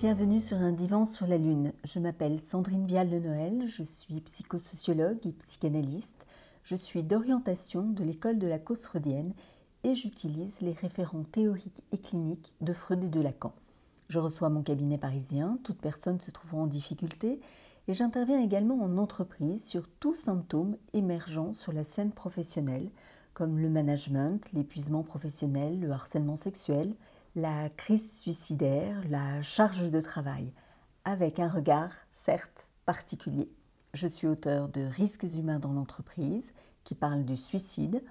Bienvenue sur un divan sur la Lune. Je m'appelle Sandrine Vial de Noël, je suis psychosociologue et psychanalyste. Je suis d'orientation de l'école de la cause freudienne et j'utilise les référents théoriques et cliniques de Freud et de Lacan. Je reçois mon cabinet parisien, toute personne se trouvant en difficulté, et j'interviens également en entreprise sur tout symptôme émergent sur la scène professionnelle, comme le management, l'épuisement professionnel, le harcèlement sexuel, la crise suicidaire, la charge de travail, avec un regard certes particulier. Je suis auteur de Risques humains dans l'entreprise, qui parle du suicide,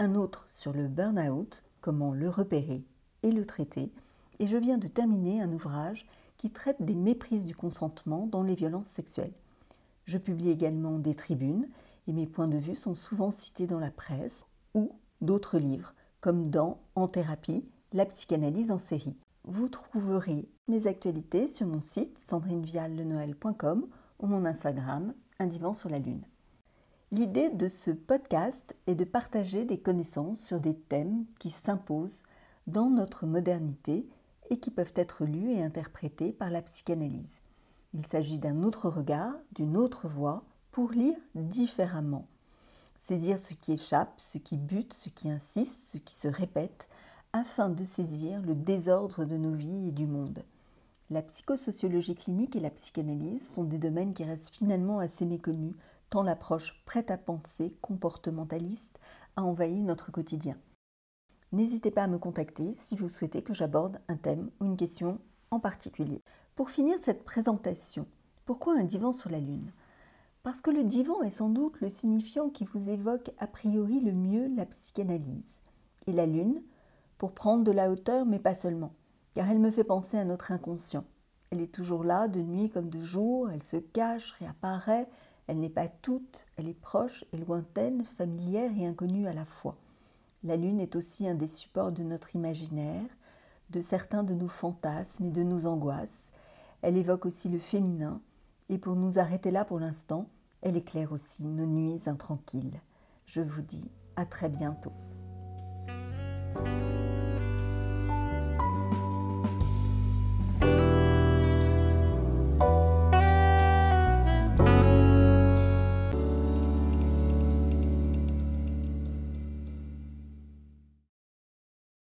un autre sur le burn-out, comment le repérer et le traiter, et je viens de terminer un ouvrage qui traite des méprises du consentement dans les violences sexuelles. Je publie également des tribunes et mes points de vue sont souvent cités dans la presse ou d'autres livres, comme dans En thérapie, la psychanalyse en série. Vous trouverez mes actualités sur mon site sandrineviallenoël.com ou mon Instagram, un divan sur la lune. L'idée de ce podcast est de partager des connaissances sur des thèmes qui s'imposent dans notre modernité et qui peuvent être lus et interprétés par la psychanalyse. Il s'agit d'un autre regard, d'une autre voix, pour lire différemment. Saisir ce qui échappe, ce qui bute, ce qui insiste, ce qui se répète, afin de saisir le désordre de nos vies et du monde. La psychosociologie clinique et la psychanalyse sont des domaines qui restent finalement assez méconnus, tant l'approche prête à penser, comportementaliste, a envahi notre quotidien. N'hésitez pas à me contacter si vous souhaitez que j'aborde un thème ou une question en particulier. Pour finir cette présentation, pourquoi un divan sur la Lune? Parce que le divan est sans doute le signifiant qui vous évoque a priori le mieux la psychanalyse. Et la Lune, pour prendre de la hauteur, mais pas seulement, car elle me fait penser à notre inconscient. Elle est toujours là, de nuit comme de jour, elle se cache, réapparaît, elle n'est pas toute, elle est proche et lointaine, familière et inconnue à la fois. La Lune est aussi un des supports de notre imaginaire, de certains de nos fantasmes et de nos angoisses. Elle évoque aussi le féminin, et pour nous arrêter là pour l'instant, elle éclaire aussi nos nuits intranquilles. Je vous dis à très bientôt.